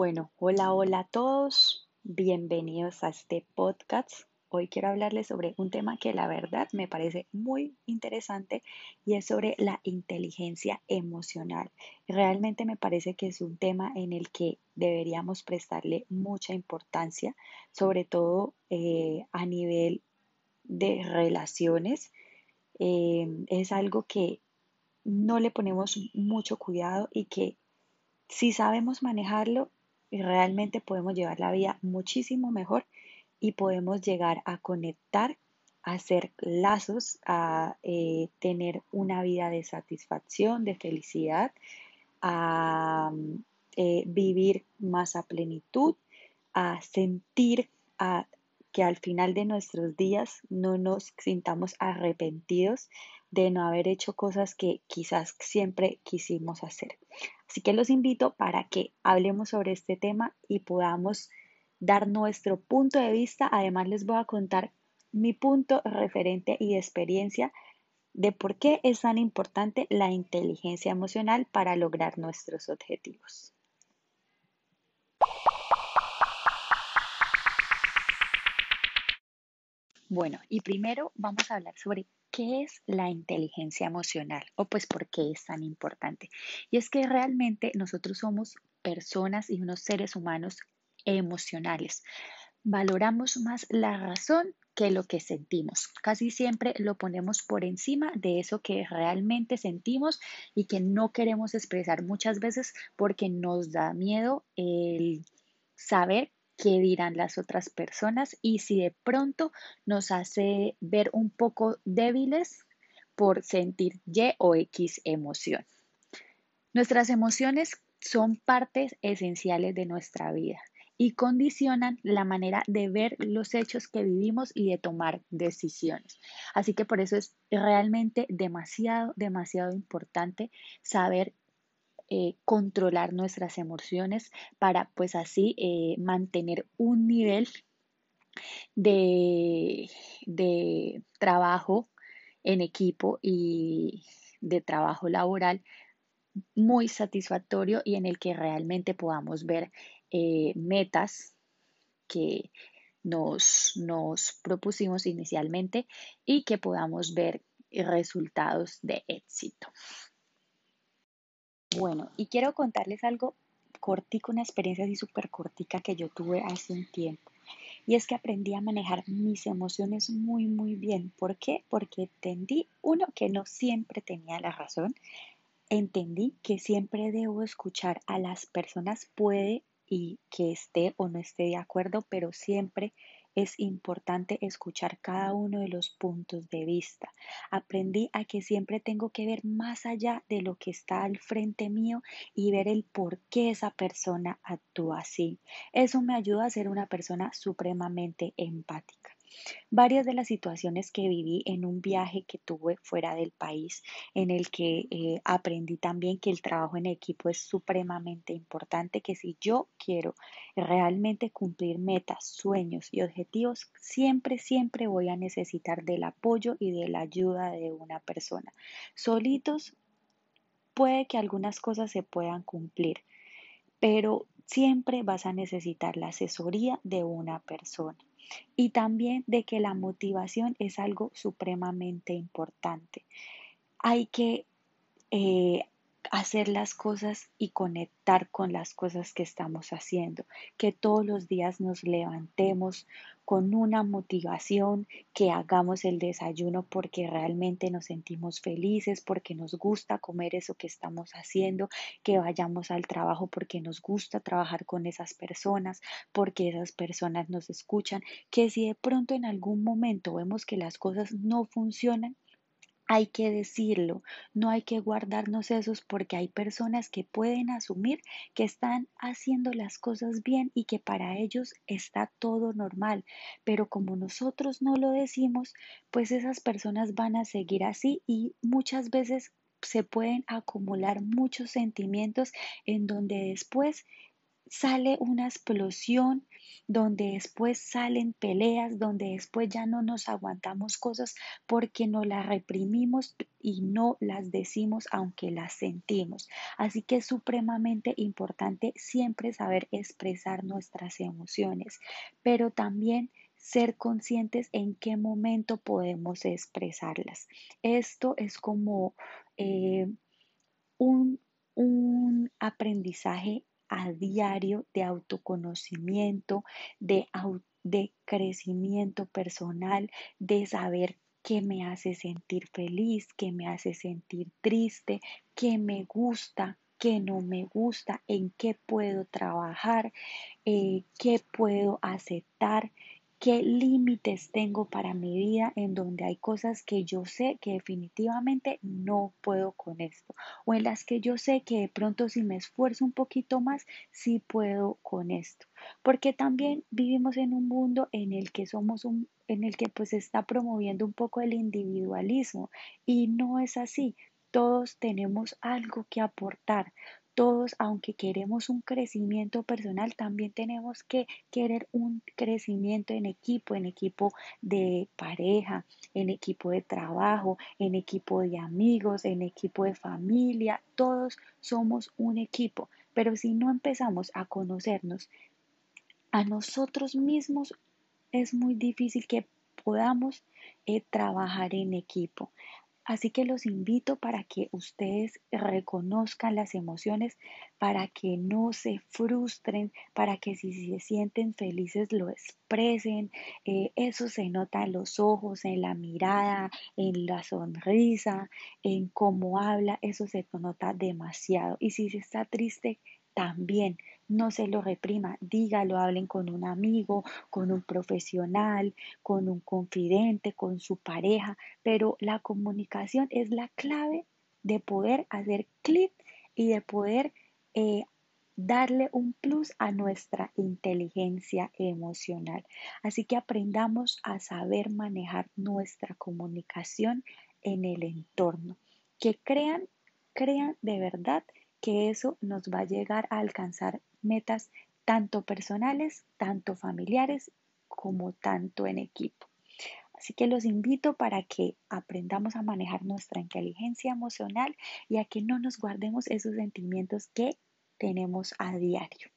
Bueno, hola, hola a todos. Bienvenidos a este podcast. Hoy quiero hablarles sobre un tema que la verdad me parece muy interesante y es sobre la inteligencia emocional. Realmente me parece que es un tema en el que deberíamos prestarle mucha importancia, sobre todo eh, a nivel de relaciones. Eh, es algo que no le ponemos mucho cuidado y que si sabemos manejarlo, realmente podemos llevar la vida muchísimo mejor y podemos llegar a conectar, a hacer lazos, a eh, tener una vida de satisfacción, de felicidad, a eh, vivir más a plenitud, a sentir a, que al final de nuestros días no nos sintamos arrepentidos de no haber hecho cosas que quizás siempre quisimos hacer. Así que los invito para que hablemos sobre este tema y podamos dar nuestro punto de vista. Además les voy a contar mi punto referente y experiencia de por qué es tan importante la inteligencia emocional para lograr nuestros objetivos. Bueno, y primero vamos a hablar sobre qué es la inteligencia emocional o pues por qué es tan importante. Y es que realmente nosotros somos personas y unos seres humanos emocionales. Valoramos más la razón que lo que sentimos. Casi siempre lo ponemos por encima de eso que realmente sentimos y que no queremos expresar muchas veces porque nos da miedo el saber qué dirán las otras personas y si de pronto nos hace ver un poco débiles por sentir Y o X emoción. Nuestras emociones son partes esenciales de nuestra vida y condicionan la manera de ver los hechos que vivimos y de tomar decisiones. Así que por eso es realmente demasiado, demasiado importante saber eh, controlar nuestras emociones para pues así eh, mantener un nivel de, de trabajo en equipo y de trabajo laboral muy satisfactorio y en el que realmente podamos ver eh, metas que nos, nos propusimos inicialmente y que podamos ver resultados de éxito. Bueno, y quiero contarles algo cortico, una experiencia así súper cortica que yo tuve hace un tiempo. Y es que aprendí a manejar mis emociones muy, muy bien. ¿Por qué? Porque entendí, uno, que no siempre tenía la razón. Entendí que siempre debo escuchar a las personas, puede y que esté o no esté de acuerdo, pero siempre es importante escuchar cada uno de los puntos de vista. Aprendí a que siempre tengo que ver más allá de lo que está al frente mío y ver el por qué esa persona actúa así. Eso me ayuda a ser una persona supremamente empática. Varias de las situaciones que viví en un viaje que tuve fuera del país, en el que eh, aprendí también que el trabajo en equipo es supremamente importante, que si yo quiero realmente cumplir metas, sueños y objetivos, siempre, siempre voy a necesitar del apoyo y de la ayuda de una persona. Solitos puede que algunas cosas se puedan cumplir, pero siempre vas a necesitar la asesoría de una persona y también de que la motivación es algo supremamente importante. Hay que eh, hacer las cosas y conectar con las cosas que estamos haciendo, que todos los días nos levantemos con una motivación, que hagamos el desayuno porque realmente nos sentimos felices, porque nos gusta comer eso que estamos haciendo, que vayamos al trabajo porque nos gusta trabajar con esas personas, porque esas personas nos escuchan, que si de pronto en algún momento vemos que las cosas no funcionan, hay que decirlo, no hay que guardarnos esos porque hay personas que pueden asumir que están haciendo las cosas bien y que para ellos está todo normal, pero como nosotros no lo decimos, pues esas personas van a seguir así y muchas veces se pueden acumular muchos sentimientos en donde después sale una explosión donde después salen peleas, donde después ya no nos aguantamos cosas porque no las reprimimos y no las decimos aunque las sentimos. Así que es supremamente importante siempre saber expresar nuestras emociones, pero también ser conscientes en qué momento podemos expresarlas. Esto es como eh, un, un aprendizaje a diario de autoconocimiento, de, de crecimiento personal, de saber qué me hace sentir feliz, qué me hace sentir triste, qué me gusta, qué no me gusta, en qué puedo trabajar, eh, qué puedo aceptar, qué límites tengo para mi vida en donde hay cosas que yo sé que definitivamente no puedo con esto o en las que yo sé que de pronto si me esfuerzo un poquito más sí puedo con esto. Porque también vivimos en un mundo en el que somos un en el que pues está promoviendo un poco el individualismo y no es así. Todos tenemos algo que aportar, todos, aunque queremos un crecimiento personal, también tenemos que querer un crecimiento en equipo, en equipo de pareja, en equipo de trabajo, en equipo de amigos, en equipo de familia. Todos somos un equipo, pero si no empezamos a conocernos a nosotros mismos, es muy difícil que podamos eh, trabajar en equipo. Así que los invito para que ustedes reconozcan las emociones, para que no se frustren, para que si se sienten felices lo expresen. Eh, eso se nota en los ojos, en la mirada, en la sonrisa, en cómo habla, eso se nota demasiado. Y si se está triste, también no se lo reprima, dígalo, hablen con un amigo, con un profesional, con un confidente, con su pareja, pero la comunicación es la clave de poder hacer clic y de poder eh, darle un plus a nuestra inteligencia emocional. Así que aprendamos a saber manejar nuestra comunicación en el entorno. Que crean, crean de verdad que eso nos va a llegar a alcanzar metas tanto personales, tanto familiares, como tanto en equipo. Así que los invito para que aprendamos a manejar nuestra inteligencia emocional y a que no nos guardemos esos sentimientos que tenemos a diario.